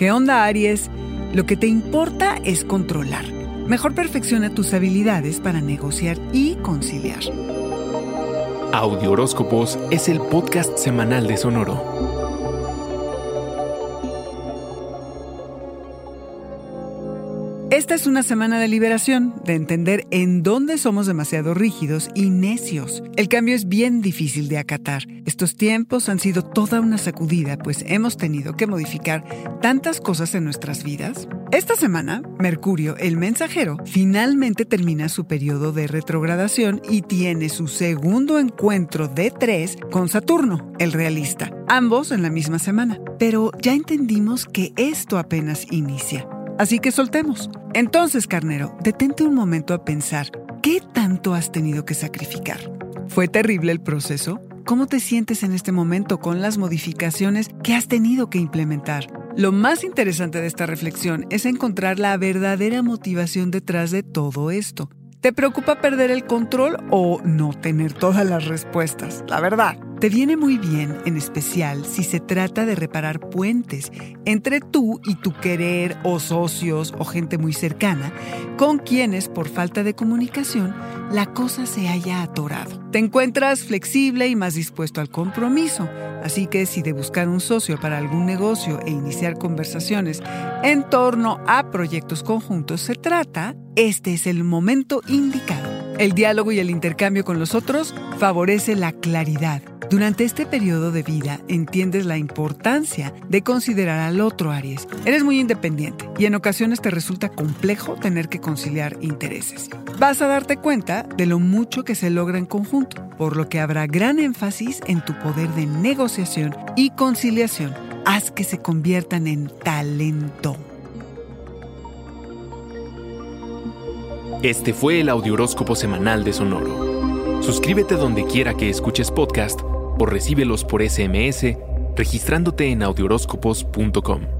¿Qué onda, Aries? Lo que te importa es controlar. Mejor perfecciona tus habilidades para negociar y conciliar. Audio Horóscopos es el podcast semanal de Sonoro. Esta es una semana de liberación, de entender en dónde somos demasiado rígidos y necios. El cambio es bien difícil de acatar. Estos tiempos han sido toda una sacudida, pues hemos tenido que modificar tantas cosas en nuestras vidas. Esta semana, Mercurio, el mensajero, finalmente termina su periodo de retrogradación y tiene su segundo encuentro de tres con Saturno, el realista, ambos en la misma semana. Pero ya entendimos que esto apenas inicia. Así que soltemos. Entonces, carnero, detente un momento a pensar, ¿qué tanto has tenido que sacrificar? ¿Fue terrible el proceso? ¿Cómo te sientes en este momento con las modificaciones que has tenido que implementar? Lo más interesante de esta reflexión es encontrar la verdadera motivación detrás de todo esto. ¿Te preocupa perder el control o no tener todas las respuestas? La verdad. Te viene muy bien, en especial si se trata de reparar puentes entre tú y tu querer o socios o gente muy cercana, con quienes por falta de comunicación la cosa se haya atorado. Te encuentras flexible y más dispuesto al compromiso, así que si de buscar un socio para algún negocio e iniciar conversaciones en torno a proyectos conjuntos se trata, este es el momento indicado. El diálogo y el intercambio con los otros favorece la claridad durante este periodo de vida entiendes la importancia de considerar al otro Aries. Eres muy independiente y en ocasiones te resulta complejo tener que conciliar intereses. Vas a darte cuenta de lo mucho que se logra en conjunto, por lo que habrá gran énfasis en tu poder de negociación y conciliación. Haz que se conviertan en talento. Este fue el Audioróscopo Semanal de Sonoro. Suscríbete donde quiera que escuches podcast o recíbelos por SMS registrándote en audioróscopos.com.